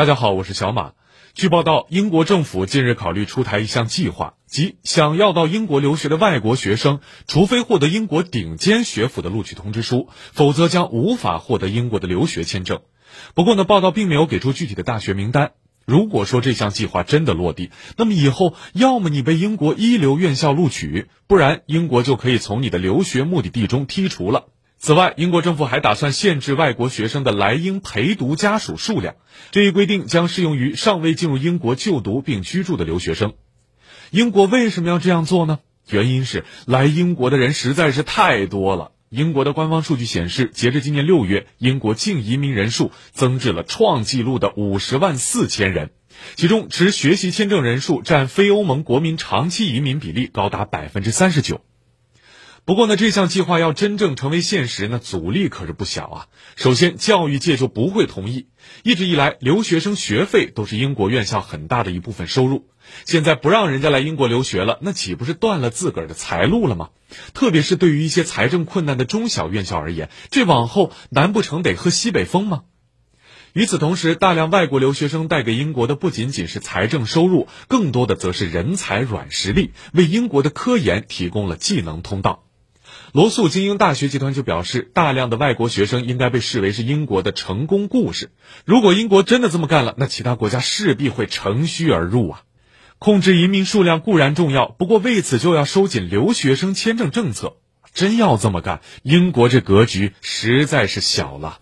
大家好，我是小马。据报道，英国政府近日考虑出台一项计划，即想要到英国留学的外国学生，除非获得英国顶尖学府的录取通知书，否则将无法获得英国的留学签证。不过呢，报道并没有给出具体的大学名单。如果说这项计划真的落地，那么以后要么你被英国一流院校录取，不然英国就可以从你的留学目的地中剔除了。此外，英国政府还打算限制外国学生的来英陪读家属数量，这一规定将适用于尚未进入英国就读并居住的留学生。英国为什么要这样做呢？原因是来英国的人实在是太多了。英国的官方数据显示，截至今年六月，英国净移民人数增至了创纪录的五十万四千人，其中持学习签证人数占非欧盟国民长期移民比例高达百分之三十九。不过呢，这项计划要真正成为现实呢，阻力可是不小啊。首先，教育界就不会同意。一直以来，留学生学费都是英国院校很大的一部分收入。现在不让人家来英国留学了，那岂不是断了自个儿的财路了吗？特别是对于一些财政困难的中小院校而言，这往后难不成得喝西北风吗？与此同时，大量外国留学生带给英国的不仅仅是财政收入，更多的则是人才软实力，为英国的科研提供了技能通道。罗素精英大学集团就表示，大量的外国学生应该被视为是英国的成功故事。如果英国真的这么干了，那其他国家势必会乘虚而入啊！控制移民数量固然重要，不过为此就要收紧留学生签证政策。真要这么干，英国这格局实在是小了。